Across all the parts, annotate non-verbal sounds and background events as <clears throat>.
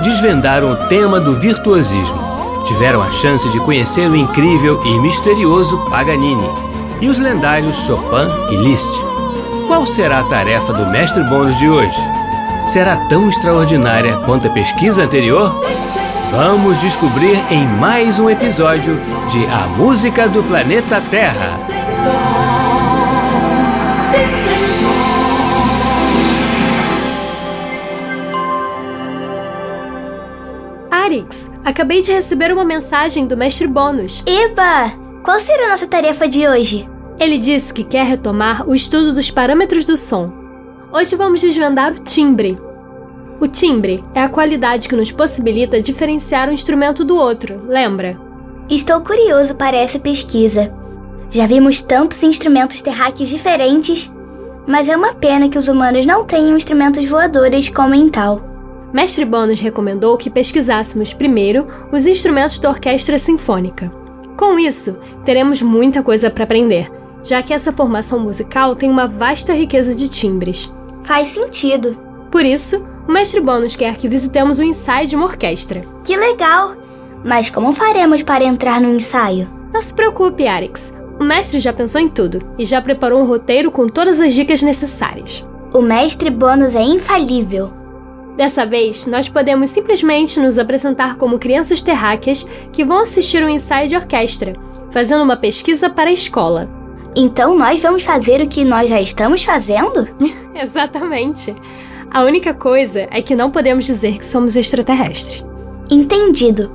desvendaram o tema do virtuosismo. Tiveram a chance de conhecer o incrível e misterioso Paganini e os lendários Chopin e Liszt. Qual será a tarefa do mestre bônus de hoje? Será tão extraordinária quanto a pesquisa anterior? Vamos descobrir em mais um episódio de A Música do Planeta Terra. Acabei de receber uma mensagem do mestre Bônus. Eba! Qual será a nossa tarefa de hoje? Ele disse que quer retomar o estudo dos parâmetros do som. Hoje vamos desvendar o timbre. O timbre é a qualidade que nos possibilita diferenciar um instrumento do outro, lembra? Estou curioso para essa pesquisa. Já vimos tantos instrumentos terráqueos diferentes, mas é uma pena que os humanos não tenham instrumentos voadores como em tal. Mestre Bônus recomendou que pesquisássemos primeiro os instrumentos da orquestra sinfônica. Com isso, teremos muita coisa para aprender, já que essa formação musical tem uma vasta riqueza de timbres. Faz sentido. Por isso, o mestre Bônus quer que visitemos o ensaio de uma orquestra. Que legal! Mas como faremos para entrar no ensaio? Não se preocupe, Arix. O mestre já pensou em tudo e já preparou um roteiro com todas as dicas necessárias. O mestre Bônus é infalível. Dessa vez, nós podemos simplesmente nos apresentar como crianças terráqueas que vão assistir um ensaio de orquestra, fazendo uma pesquisa para a escola. Então nós vamos fazer o que nós já estamos fazendo? <laughs> Exatamente. A única coisa é que não podemos dizer que somos extraterrestres. Entendido.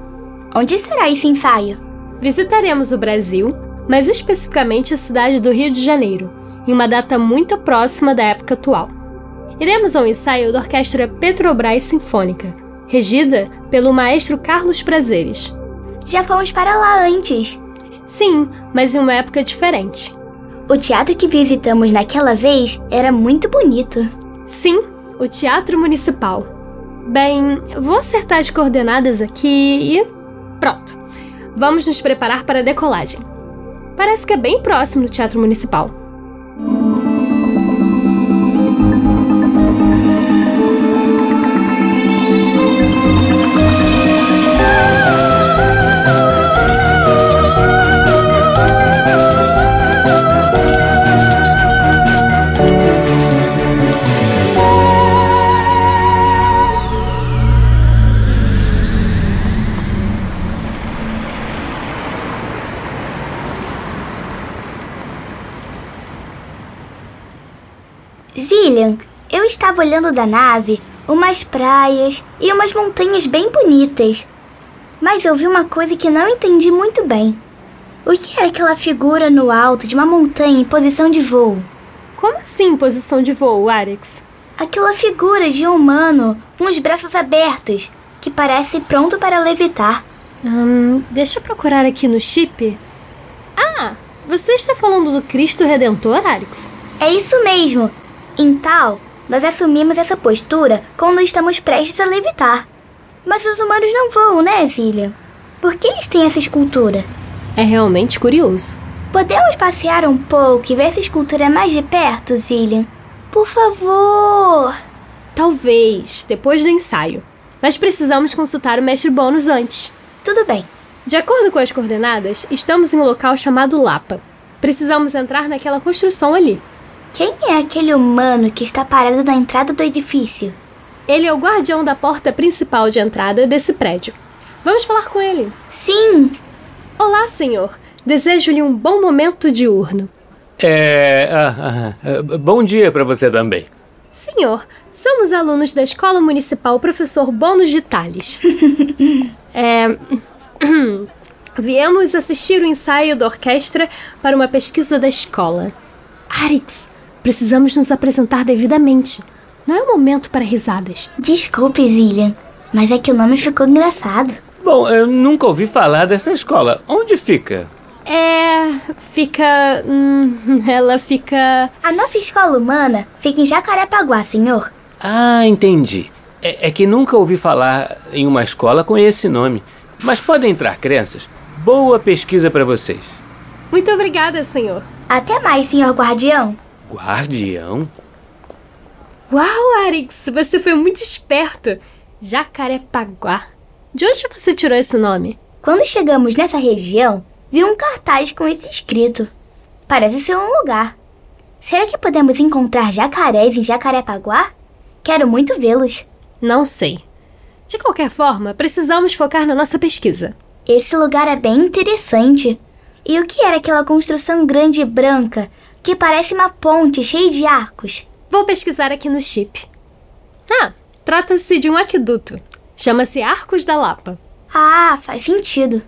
Onde será esse ensaio? Visitaremos o Brasil, mas especificamente a cidade do Rio de Janeiro, em uma data muito próxima da época atual. Iremos ao ensaio da Orquestra Petrobras Sinfônica, regida pelo maestro Carlos Prazeres. Já fomos para lá antes. Sim, mas em uma época diferente. O teatro que visitamos naquela vez era muito bonito. Sim, o Teatro Municipal. Bem, vou acertar as coordenadas aqui e. Pronto. Vamos nos preparar para a decolagem. Parece que é bem próximo do Teatro Municipal. Olhando da nave umas praias e umas montanhas bem bonitas. Mas eu vi uma coisa que não entendi muito bem. O que era aquela figura no alto de uma montanha em posição de voo? Como assim posição de voo, Arix? Aquela figura de um humano com os braços abertos, que parece pronto para levitar. Hum, deixa eu procurar aqui no chip. Ah, você está falando do Cristo Redentor, Arix? É isso mesmo. Em tal, nós assumimos essa postura quando estamos prestes a levitar. Mas os humanos não voam, né, Zillian? Por que eles têm essa escultura? É realmente curioso. Podemos passear um pouco e ver essa escultura mais de perto, Zillian? Por favor! Talvez, depois do ensaio. Mas precisamos consultar o mestre bônus antes. Tudo bem. De acordo com as coordenadas, estamos em um local chamado Lapa. Precisamos entrar naquela construção ali. Quem é aquele humano que está parado na entrada do edifício? Ele é o guardião da porta principal de entrada desse prédio. Vamos falar com ele. Sim! Olá, senhor. Desejo-lhe um bom momento diurno. É. ah, ah, ah, bom dia para você também. Senhor, somos alunos da Escola Municipal Professor Bônus de Tales. <laughs> é. <clears throat> Viemos assistir o ensaio da orquestra para uma pesquisa da escola. Arix, precisamos nos apresentar devidamente. Não é o momento para risadas. Desculpe, Zillian, mas é que o nome ficou engraçado. Bom, eu nunca ouvi falar dessa escola. Onde fica? É. Fica. Hum, <laughs> ela fica. A nossa escola humana fica em Jacarepaguá, senhor. Ah, entendi. É, é que nunca ouvi falar em uma escola com esse nome. Mas podem entrar, crianças. Boa pesquisa para vocês. Muito obrigada, senhor. Até mais, senhor guardião. Guardião? Uau, Arix, você foi muito esperto. Jacarepaguá. De onde você tirou esse nome? Quando chegamos nessa região, vi um cartaz com esse escrito. Parece ser um lugar. Será que podemos encontrar jacarés em Jacarepaguá? Quero muito vê-los. Não sei. De qualquer forma, precisamos focar na nossa pesquisa. Esse lugar é bem interessante. E o que era aquela construção grande e branca que parece uma ponte cheia de arcos? Vou pesquisar aqui no chip. Ah, trata-se de um aqueduto. Chama-se Arcos da Lapa. Ah, faz sentido.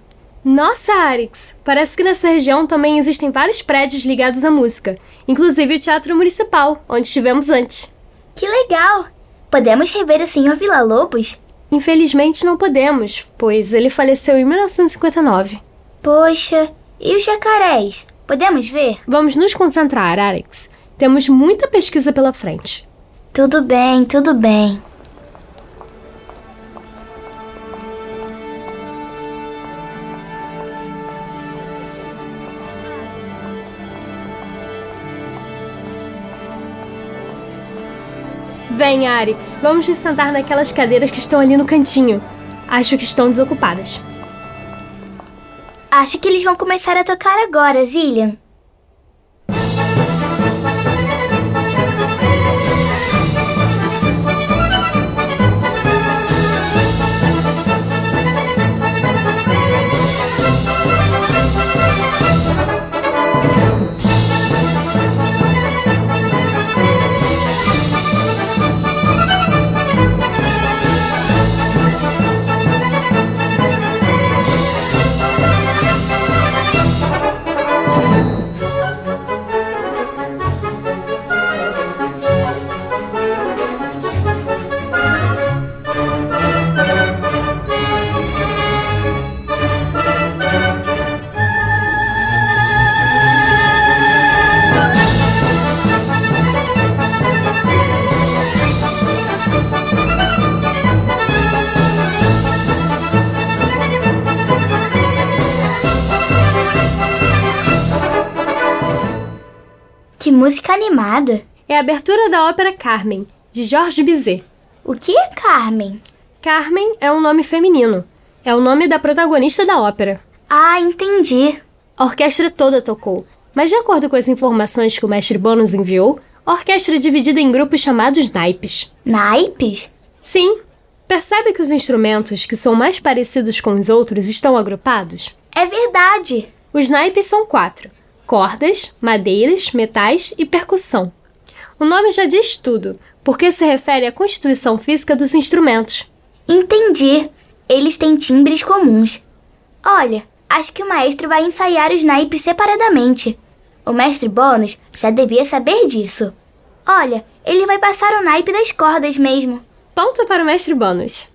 Nossa, Arix! Parece que nessa região também existem vários prédios ligados à música, inclusive o Teatro Municipal, onde estivemos antes. Que legal! Podemos rever o Sr. Vila Lobos? Infelizmente não podemos, pois ele faleceu em 1959. Poxa, e os jacarés? Podemos ver? Vamos nos concentrar, Arix. Temos muita pesquisa pela frente. Tudo bem, tudo bem. Vem, Arix, vamos nos sentar naquelas cadeiras que estão ali no cantinho. Acho que estão desocupadas. Acho que eles vão começar a tocar agora, Zillian. Música animada! É a abertura da ópera Carmen, de Georges Bizet. O que é Carmen? Carmen é um nome feminino. É o nome da protagonista da ópera. Ah, entendi. A orquestra toda tocou, mas de acordo com as informações que o mestre Bônus enviou, a orquestra é dividida em grupos chamados naipes. Naipes? Sim. Percebe que os instrumentos que são mais parecidos com os outros estão agrupados? É verdade. Os naipes são quatro: cordas, madeiras, metais e percussão. O nome já diz tudo, porque se refere à constituição física dos instrumentos. Entendi. Eles têm timbres comuns. Olha, acho que o maestro vai ensaiar os naipes separadamente. O mestre Bônus já devia saber disso. Olha, ele vai passar o naipe das cordas mesmo. Ponto para o mestre Bônus.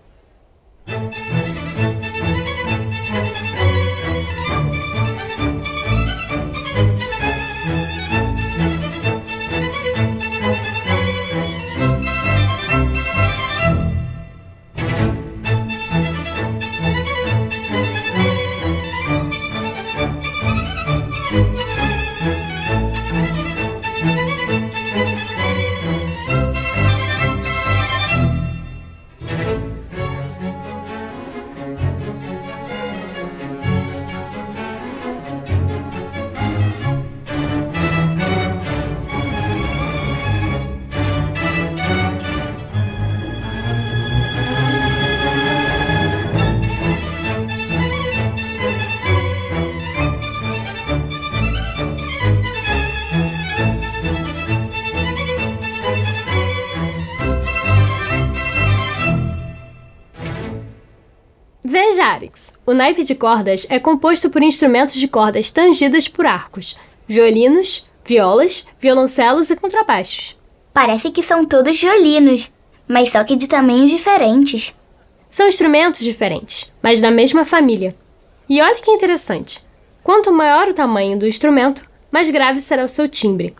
Alex, o naipe de cordas é composto por instrumentos de cordas tangidas por arcos, violinos, violas, violoncelos e contrabaixos. Parece que são todos violinos, mas só que de tamanhos diferentes. São instrumentos diferentes, mas da mesma família. E olha que interessante: quanto maior o tamanho do instrumento, mais grave será o seu timbre.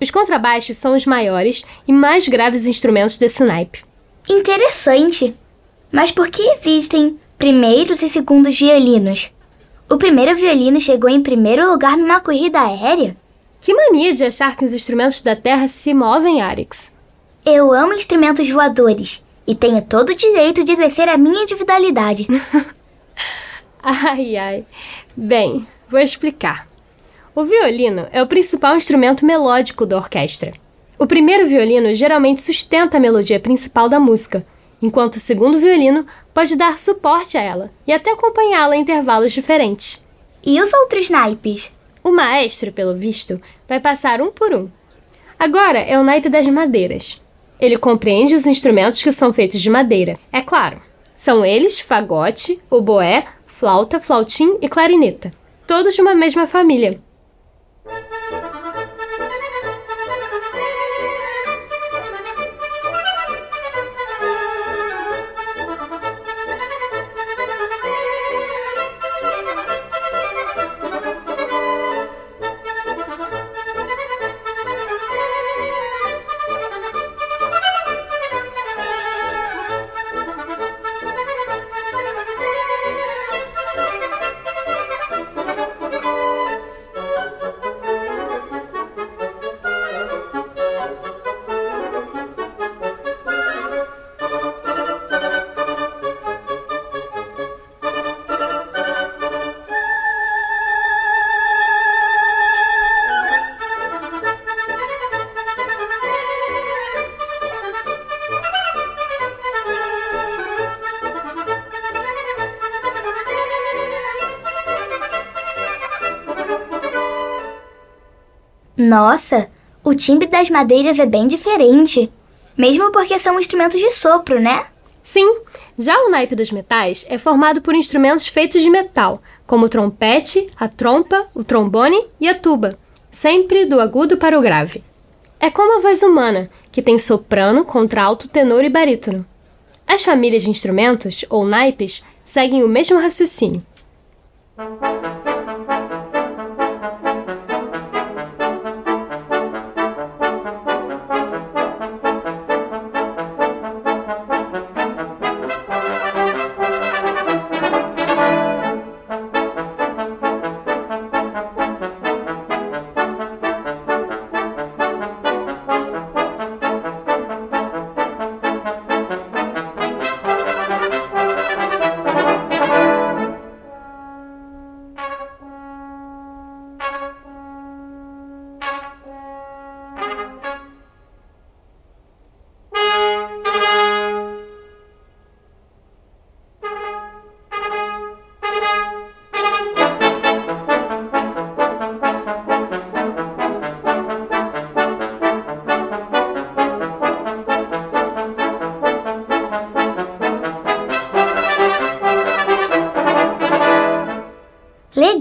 Os contrabaixos são os maiores e mais graves instrumentos desse naipe. Interessante! Mas por que existem primeiros e segundos violinos? O primeiro violino chegou em primeiro lugar numa corrida aérea? Que mania de achar que os instrumentos da Terra se movem, Arix. Eu amo instrumentos voadores e tenho todo o direito de exercer a minha individualidade. <laughs> ai, ai. Bem, vou explicar. O violino é o principal instrumento melódico da orquestra. O primeiro violino geralmente sustenta a melodia principal da música, enquanto o segundo violino pode dar suporte a ela e até acompanhá-la em intervalos diferentes. E os outros naipes? O maestro, pelo visto, vai passar um por um. Agora é o naipe das madeiras. Ele compreende os instrumentos que são feitos de madeira, é claro. São eles fagote, oboé, flauta, flautim e clarineta, todos de uma mesma família. Nossa, o timbre das madeiras é bem diferente. Mesmo porque são instrumentos de sopro, né? Sim, já o naipe dos metais é formado por instrumentos feitos de metal, como o trompete, a trompa, o trombone e a tuba, sempre do agudo para o grave. É como a voz humana, que tem soprano, contralto, tenor e barítono. As famílias de instrumentos, ou naipes, seguem o mesmo raciocínio.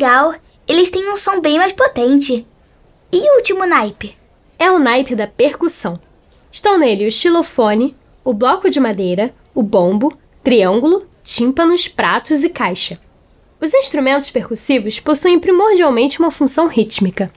Legal, eles têm um som bem mais potente. E o último naipe? É o naipe da percussão. Estão nele o xilofone, o bloco de madeira, o bombo, triângulo, tímpanos, pratos e caixa. Os instrumentos percussivos possuem primordialmente uma função rítmica.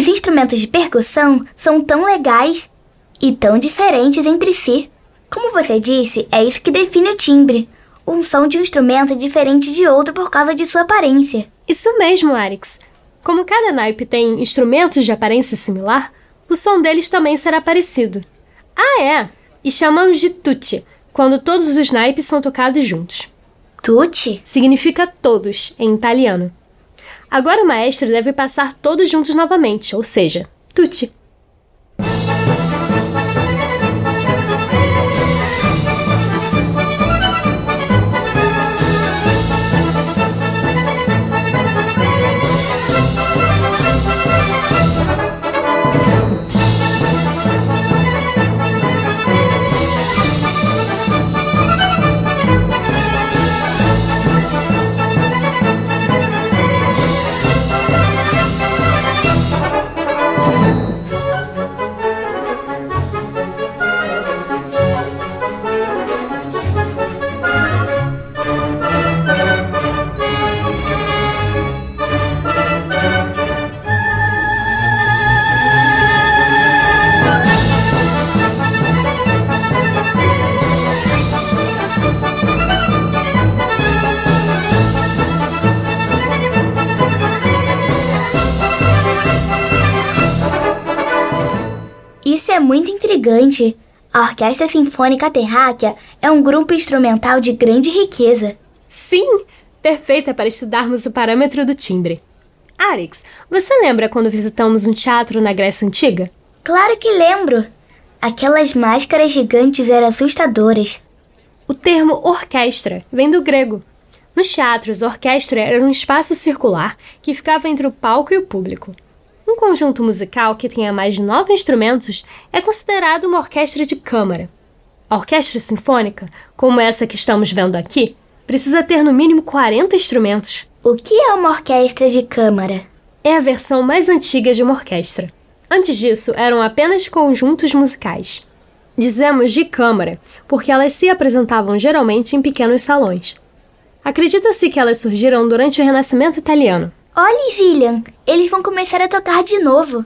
Os instrumentos de percussão são tão legais e tão diferentes entre si. Como você disse, é isso que define o timbre. Um som de um instrumento é diferente de outro por causa de sua aparência. Isso mesmo, Arix. Como cada naipe tem instrumentos de aparência similar, o som deles também será parecido. Ah, é! E chamamos de tutti, quando todos os naipes são tocados juntos. Tutti? Significa todos, em italiano. Agora o maestro deve passar todos juntos novamente, ou seja, tutti. Intrigante. A Orquestra Sinfônica Terráquea é um grupo instrumental de grande riqueza. Sim, perfeita para estudarmos o parâmetro do timbre. Arix, você lembra quando visitamos um teatro na Grécia Antiga? Claro que lembro. Aquelas máscaras gigantes eram assustadoras. O termo orquestra vem do grego. Nos teatros, a orquestra era um espaço circular que ficava entre o palco e o público. Um conjunto musical que tenha mais de nove instrumentos é considerado uma orquestra de câmara. A orquestra sinfônica, como essa que estamos vendo aqui, precisa ter no mínimo 40 instrumentos. O que é uma orquestra de câmara? É a versão mais antiga de uma orquestra. Antes disso, eram apenas conjuntos musicais. Dizemos de câmara porque elas se apresentavam geralmente em pequenos salões. Acredita-se que elas surgiram durante o Renascimento italiano. Olhe, Zillian, eles vão começar a tocar de novo.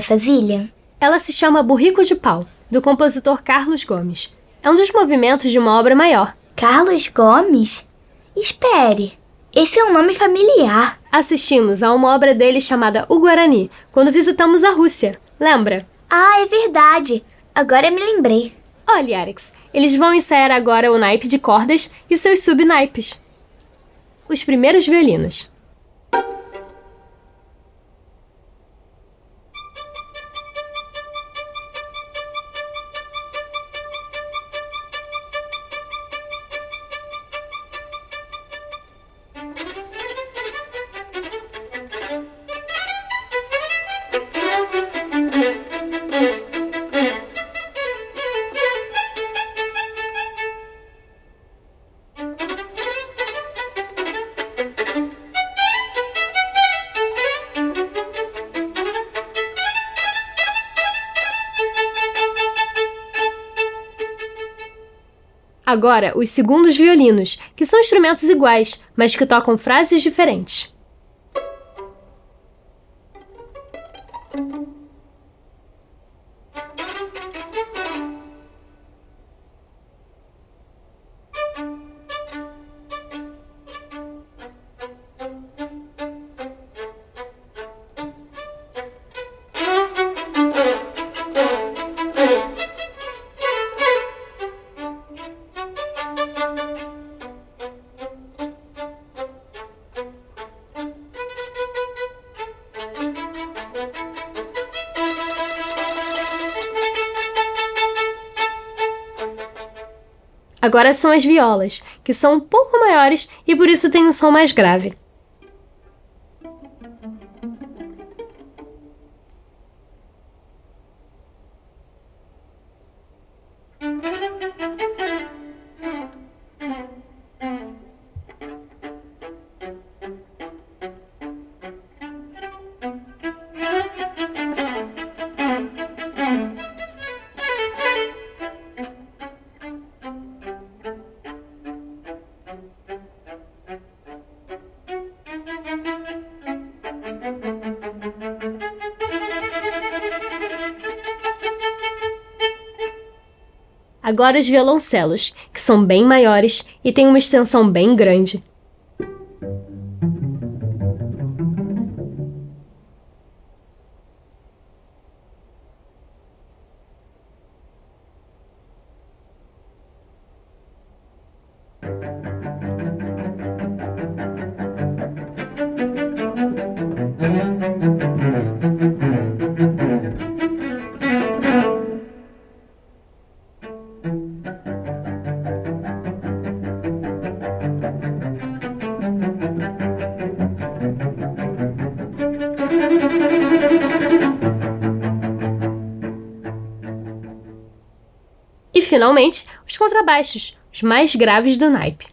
Peça, Zillian? Ela se chama Burrico de Pau, do compositor Carlos Gomes. É um dos movimentos de uma obra maior. Carlos Gomes? Espere, esse é um nome familiar. Assistimos a uma obra dele chamada O Guarani, quando visitamos a Rússia. Lembra? Ah, é verdade. Agora me lembrei. Olha, Arix, eles vão ensaiar agora o naipe de cordas e seus subnaipes. Os primeiros violinos. Agora, os segundos violinos, que são instrumentos iguais, mas que tocam frases diferentes. Agora são as violas, que são um pouco maiores e por isso têm um som mais grave. Agora os violoncelos, que são bem maiores e têm uma extensão bem grande. Finalmente, os contrabaixos, os mais graves do naipe.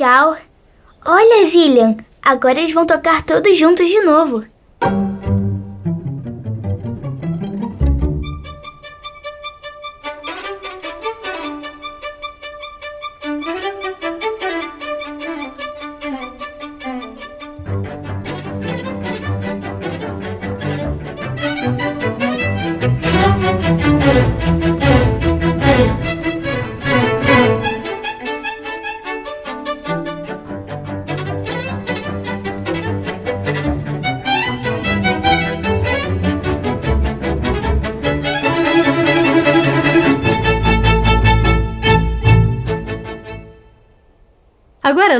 Legal! Olha, Zillian, agora eles vão tocar todos juntos de novo.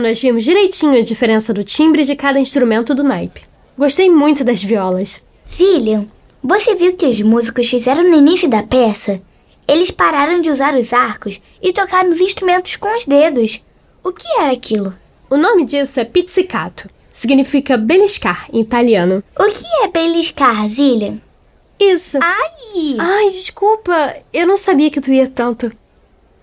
Nós vimos direitinho a diferença do timbre de cada instrumento do naipe. Gostei muito das violas. Zillian, você viu que os músicos fizeram no início da peça? Eles pararam de usar os arcos e tocaram os instrumentos com os dedos. O que era aquilo? O nome disso é pizzicato. Significa beliscar em italiano. O que é beliscar, Zillian? Isso. Ai! Ai, desculpa. Eu não sabia que tu ia tanto.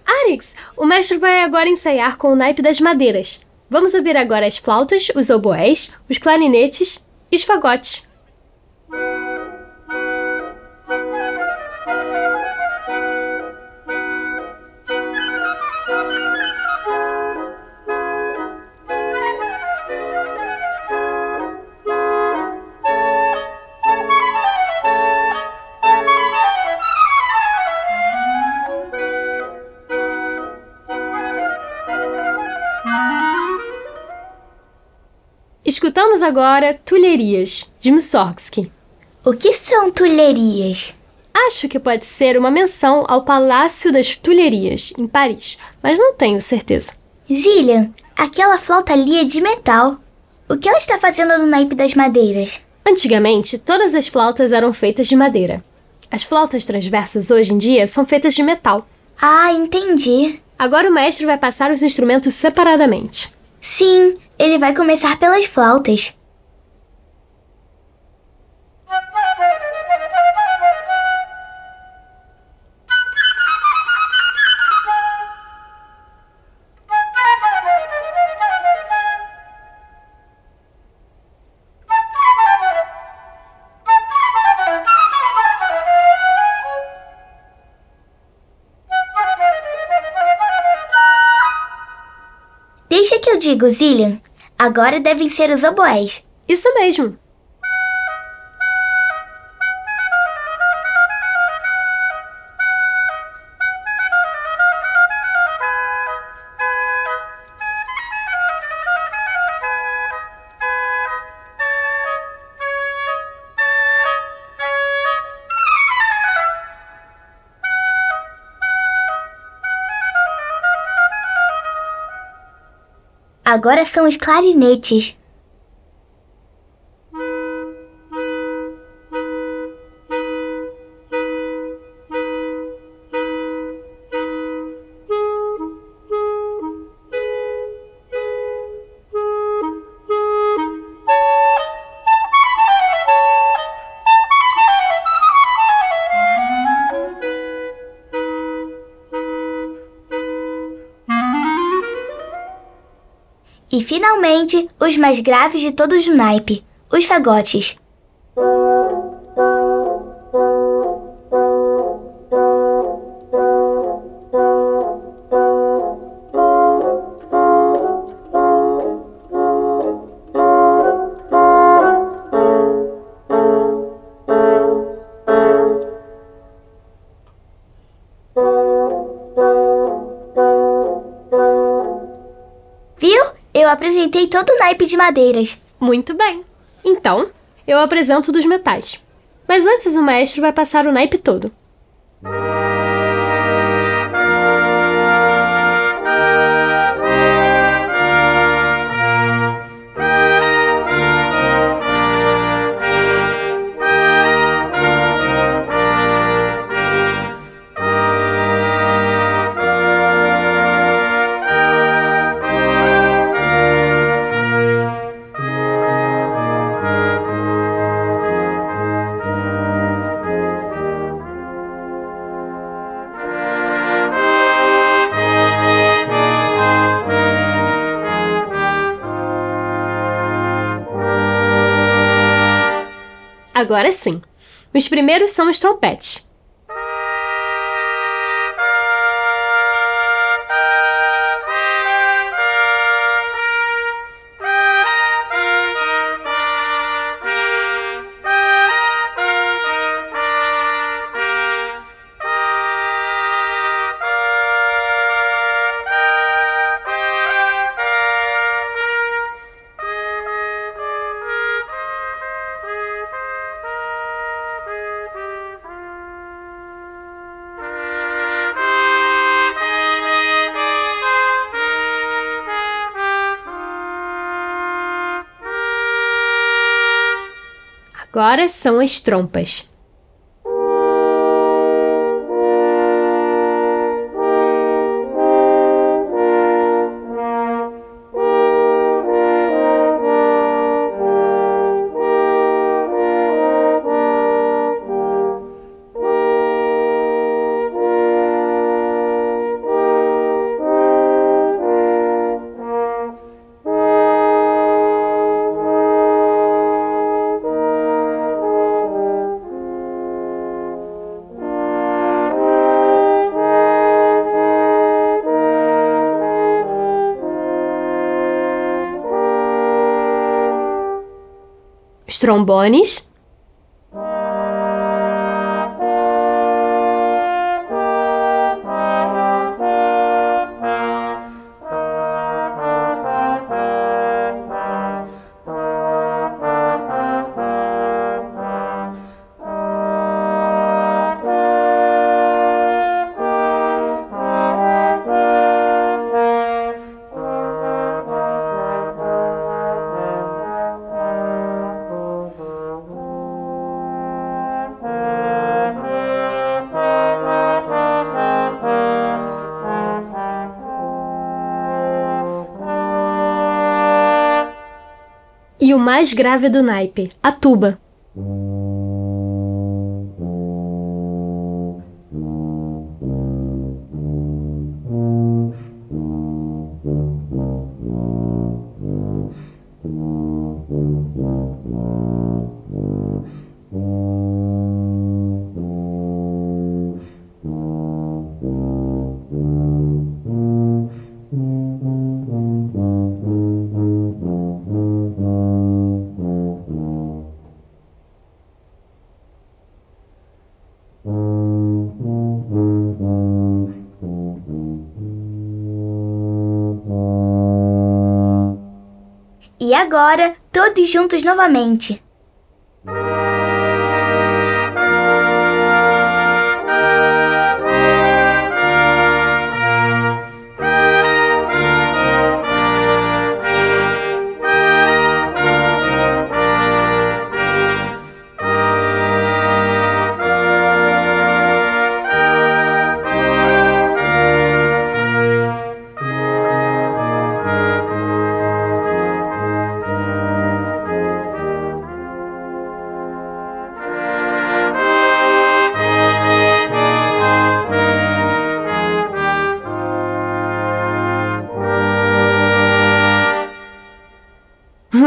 Arix, o mestre vai agora ensaiar com o naipe das madeiras. Vamos ouvir agora as flautas, os oboés, os clarinetes e os fagotes. Escutamos agora Tulherias, de Mussorgsky. O que são tulherias? Acho que pode ser uma menção ao Palácio das Tulherias, em Paris, mas não tenho certeza. Zillian, aquela flauta ali é de metal. O que ela está fazendo no naipe das madeiras? Antigamente, todas as flautas eram feitas de madeira. As flautas transversas hoje em dia são feitas de metal. Ah, entendi. Agora o mestre vai passar os instrumentos separadamente. Sim, ele vai começar pelas flautas. Deixa que eu digo, Zillian. Agora devem ser os oboés. Isso mesmo! Agora são os clarinetes. E finalmente, os mais graves de todos o naipe, os fagotes. Apresentei todo o naipe de madeiras. Muito bem. Então, eu apresento dos metais. Mas antes o maestro vai passar o naipe todo. Agora sim. Os primeiros são os trompetes. Agora são as trompas. Trombones, e o mais grave do naipe, a tuba. Agora, todos juntos novamente.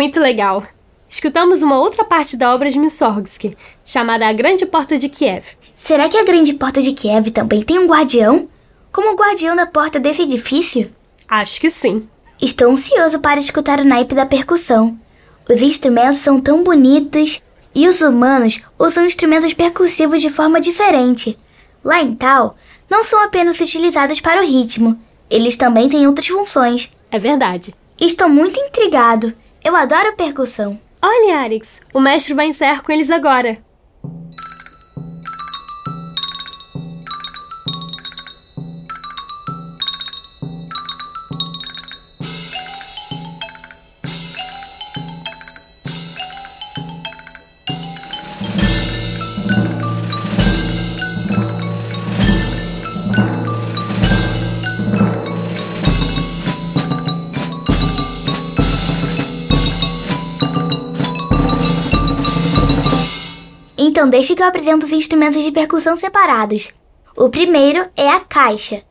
Muito legal! Escutamos uma outra parte da obra de Mussorgsky, chamada A Grande Porta de Kiev. Será que a Grande Porta de Kiev também tem um guardião? Como o guardião da porta desse edifício? Acho que sim. Estou ansioso para escutar o naipe da percussão. Os instrumentos são tão bonitos e os humanos usam instrumentos percussivos de forma diferente. Lá em Tal, não são apenas utilizados para o ritmo, eles também têm outras funções. É verdade. Estou muito intrigado. Eu adoro percussão. Olha, Arix, o mestre vai ensaiar com eles agora. Deixe que eu apresente os instrumentos de percussão separados. O primeiro é a caixa.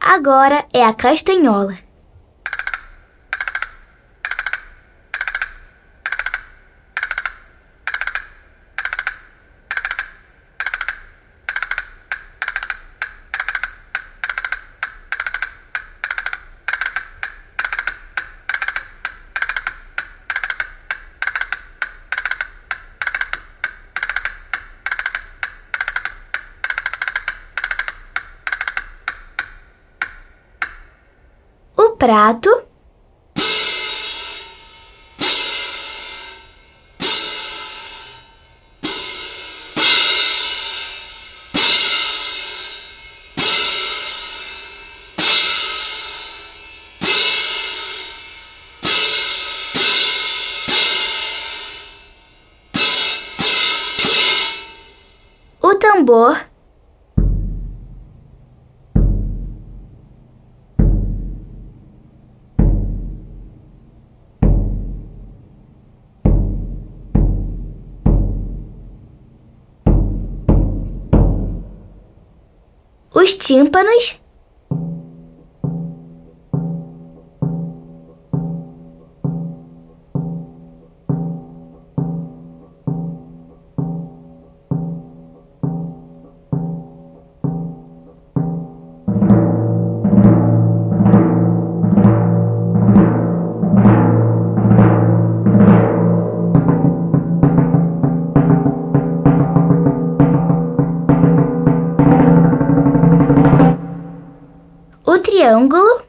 Agora é a castanhola. Prato. Tímpanos. O triângulo.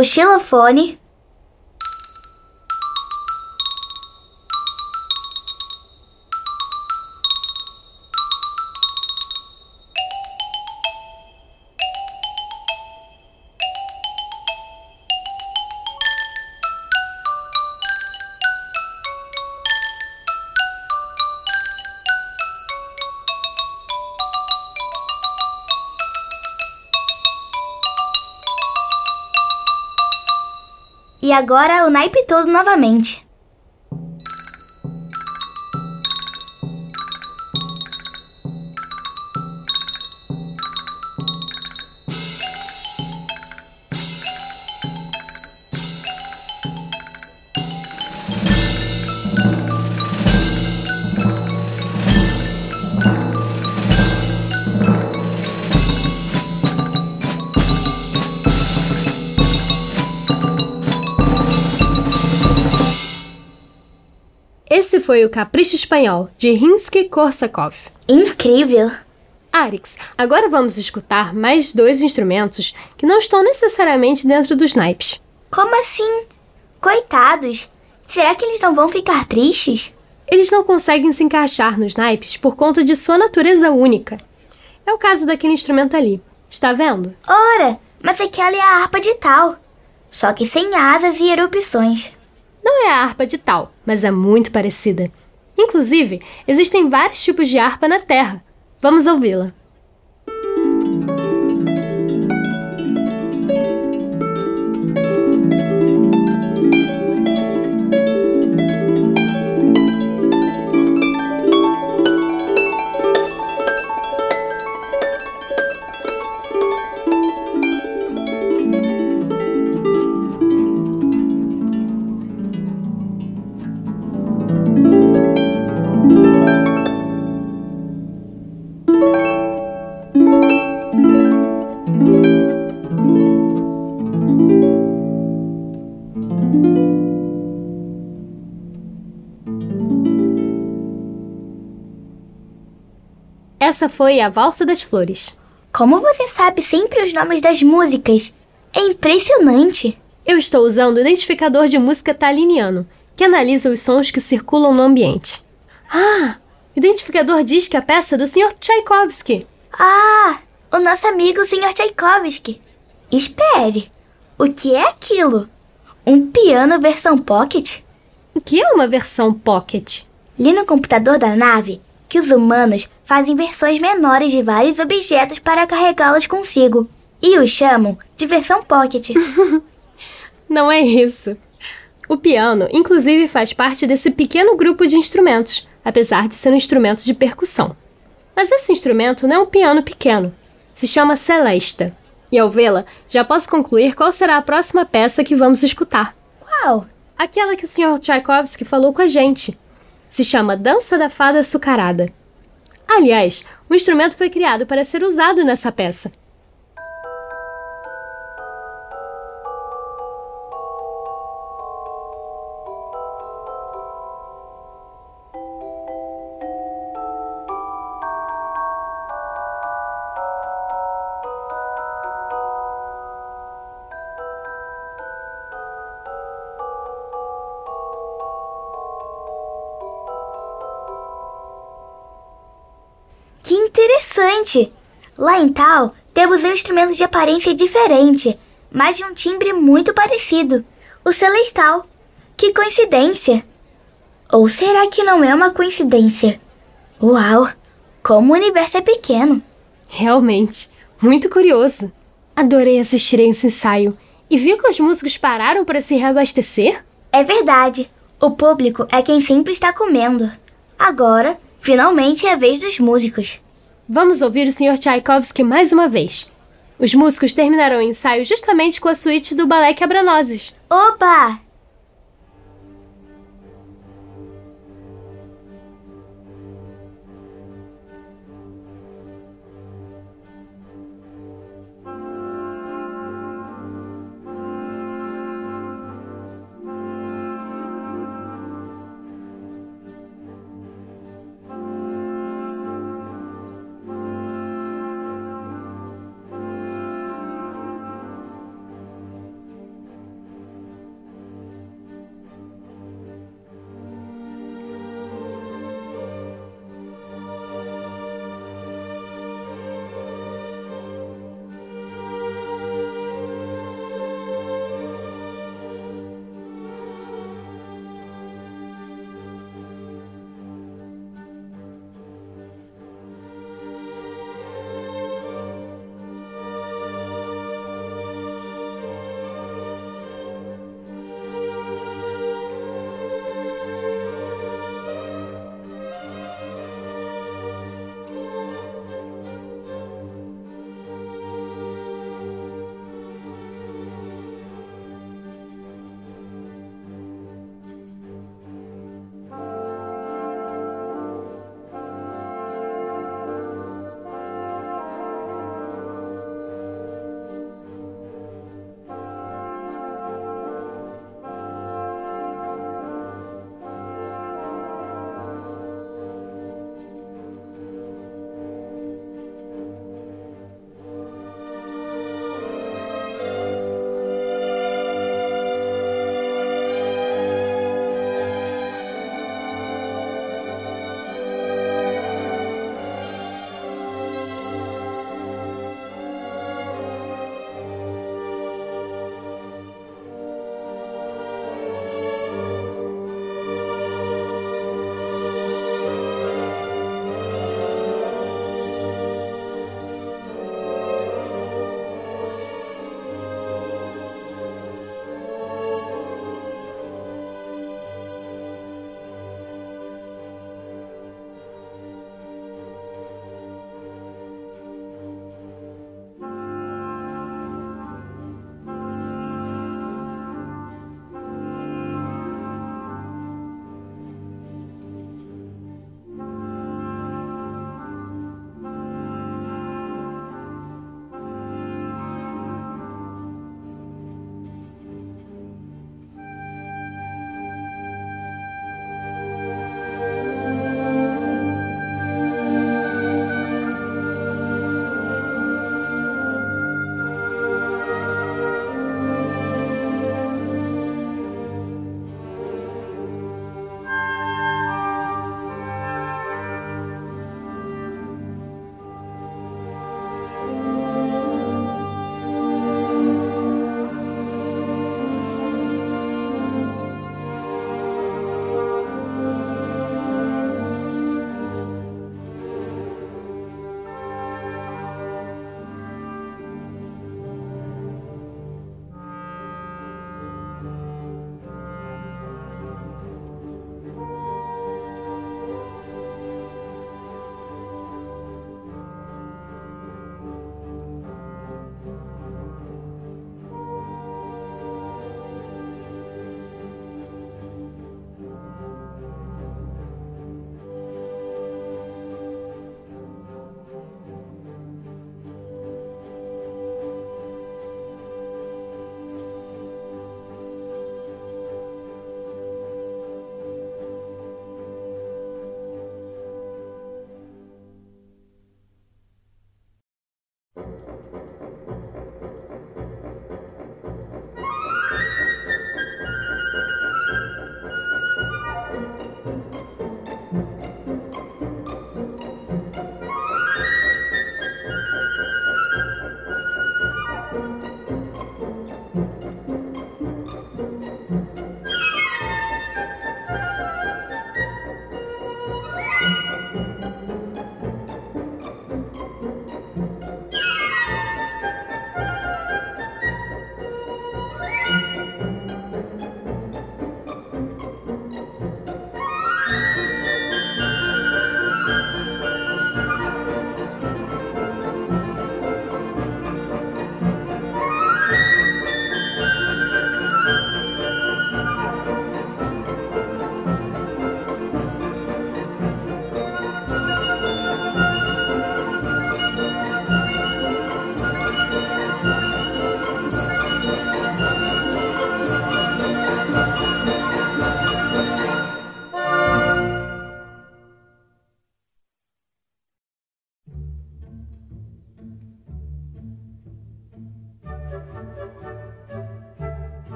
O xilofone, E agora o naipe todo novamente. Foi o Capricho Espanhol, de Rimsky-Korsakov. Incrível! Arix, agora vamos escutar mais dois instrumentos que não estão necessariamente dentro dos naipes. Como assim? Coitados! Será que eles não vão ficar tristes? Eles não conseguem se encaixar nos naipes por conta de sua natureza única. É o caso daquele instrumento ali. Está vendo? Ora, mas aquela é a harpa de tal. Só que sem asas e erupções. Não é a harpa de tal, mas é muito parecida. Inclusive, existem vários tipos de harpa na Terra. Vamos ouvi-la. Essa foi a Valsa das Flores. Como você sabe sempre os nomes das músicas? É impressionante! Eu estou usando o identificador de música taliniano, que analisa os sons que circulam no ambiente. Ah! O identificador diz que a peça é do Sr. Tchaikovsky. Ah! O nosso amigo Sr. Tchaikovsky. Espere! O que é aquilo? Um piano versão pocket? O que é uma versão pocket? Li no computador da nave que os humanos fazem versões menores de vários objetos para carregá-los consigo e os chamam de versão pocket. <laughs> Não é isso. O piano, inclusive, faz parte desse pequeno grupo de instrumentos, apesar de ser um instrumento de percussão. Mas esse instrumento não é um piano pequeno. Se chama celesta. E ao vê-la, já posso concluir qual será a próxima peça que vamos escutar. Qual? Aquela que o Sr. Tchaikovsky falou com a gente. Se chama Dança da Fada Açucarada. Aliás, o instrumento foi criado para ser usado nessa peça. Interessante! Lá em Tal, temos um instrumento de aparência diferente, mas de um timbre muito parecido. O celestal. Que coincidência! Ou será que não é uma coincidência? Uau! Como o universo é pequeno! Realmente, muito curioso. Adorei assistir esse ensaio. E viu que os músicos pararam para se reabastecer? É verdade. O público é quem sempre está comendo. Agora, finalmente é a vez dos músicos. Vamos ouvir o Sr. Tchaikovsky mais uma vez. Os músicos terminarão o ensaio justamente com a suíte do Balé Quebra-Nozes. Opa!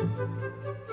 Música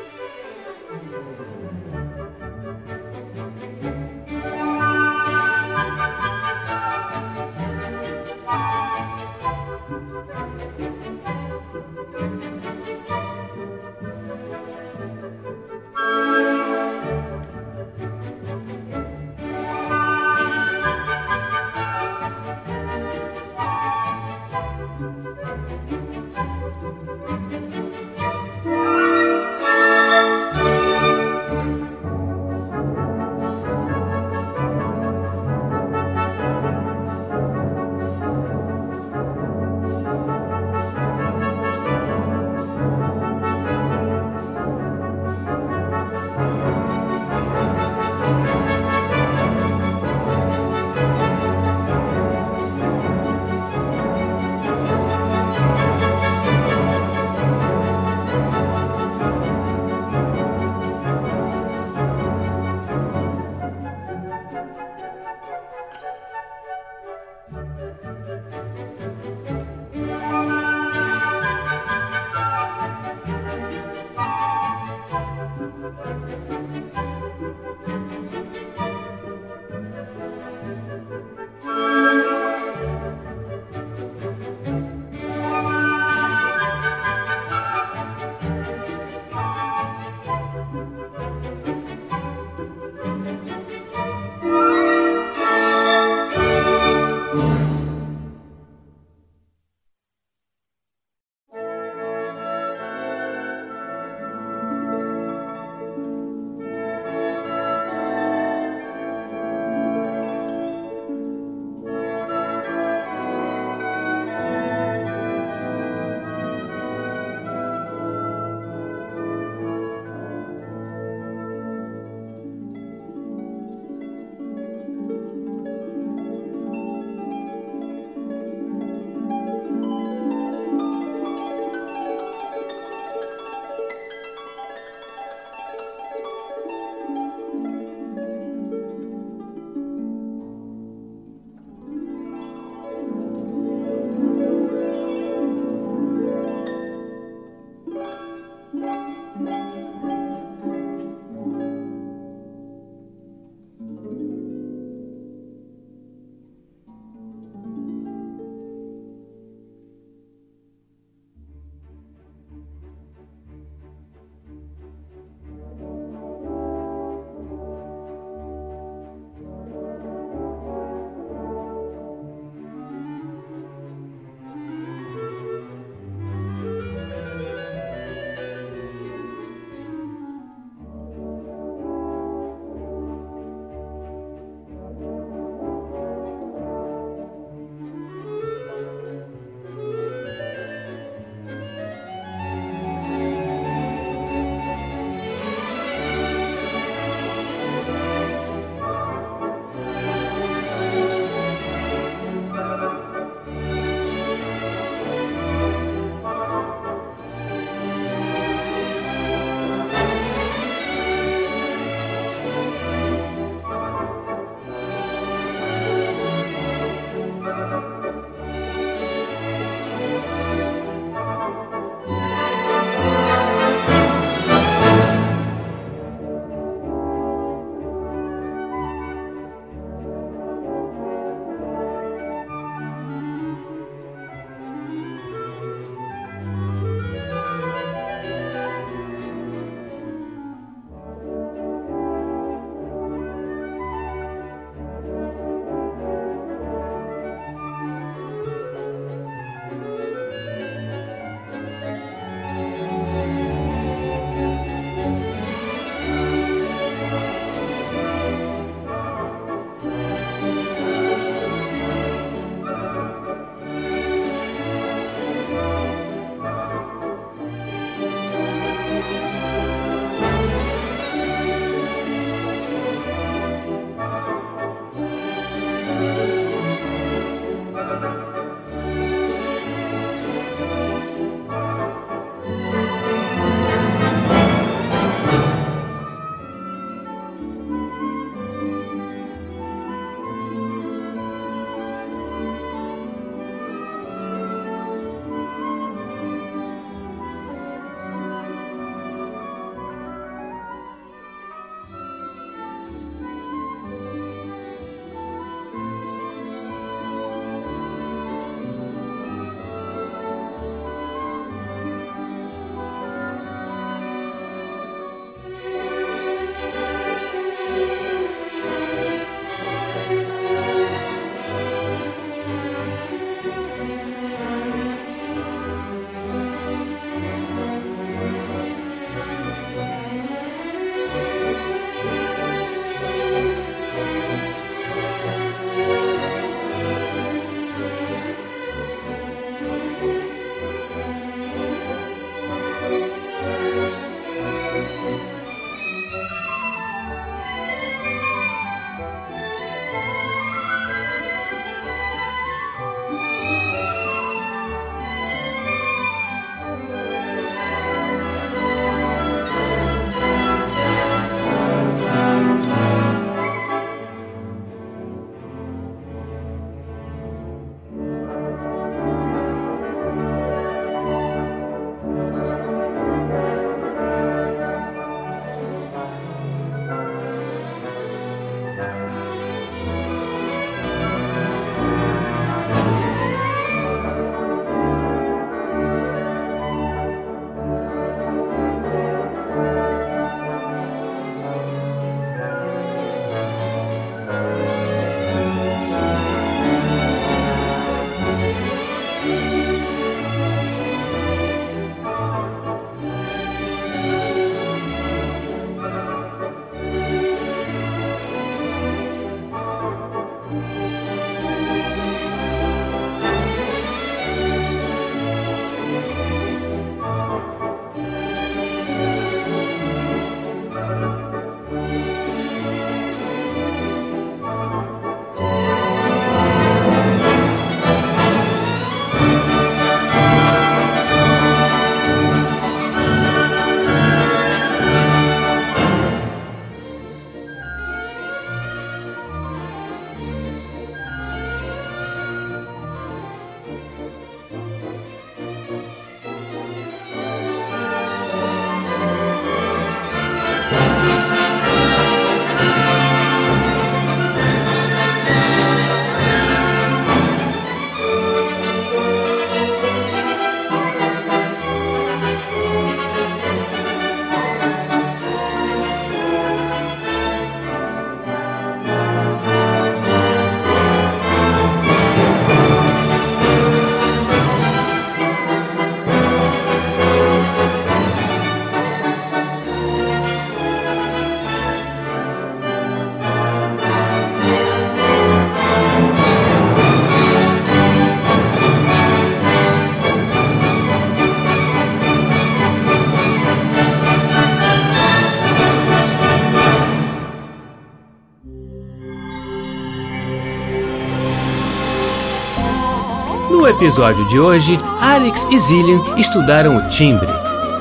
episódio de hoje, Alex e Zillian estudaram o timbre.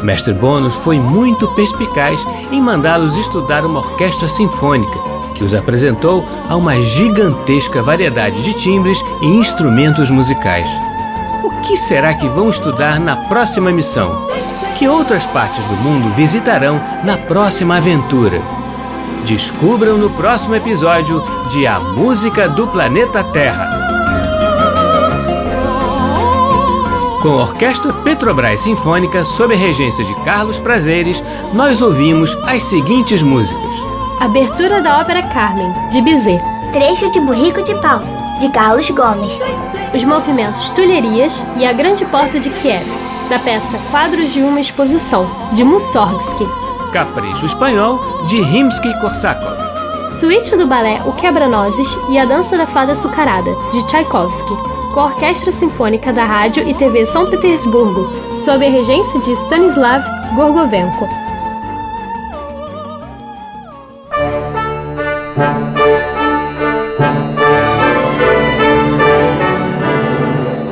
Mestre Bônus foi muito perspicaz em mandá-los estudar uma orquestra sinfônica, que os apresentou a uma gigantesca variedade de timbres e instrumentos musicais. O que será que vão estudar na próxima missão? Que outras partes do mundo visitarão na próxima aventura? Descubram no próximo episódio de A Música do Planeta Terra. Com a Orquestra Petrobras Sinfônica, sob a regência de Carlos Prazeres, nós ouvimos as seguintes músicas: Abertura da Ópera Carmen, de Bizet. Trecho de Burrico de Pau, de Carlos Gomes. Os movimentos Tulherias e a Grande Porta de Kiev, da peça Quadros de uma Exposição, de Mussorgsky. Capricho Espanhol, de Rimsky-Korsakov. Suíte do balé O Quebra-Nozes e a Dança da Fada Açucarada, de Tchaikovsky, com a Orquestra Sinfônica da Rádio e TV São Petersburgo, sob a regência de Stanislav Gorgovenko.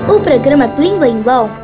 O programa Blim Blim Blom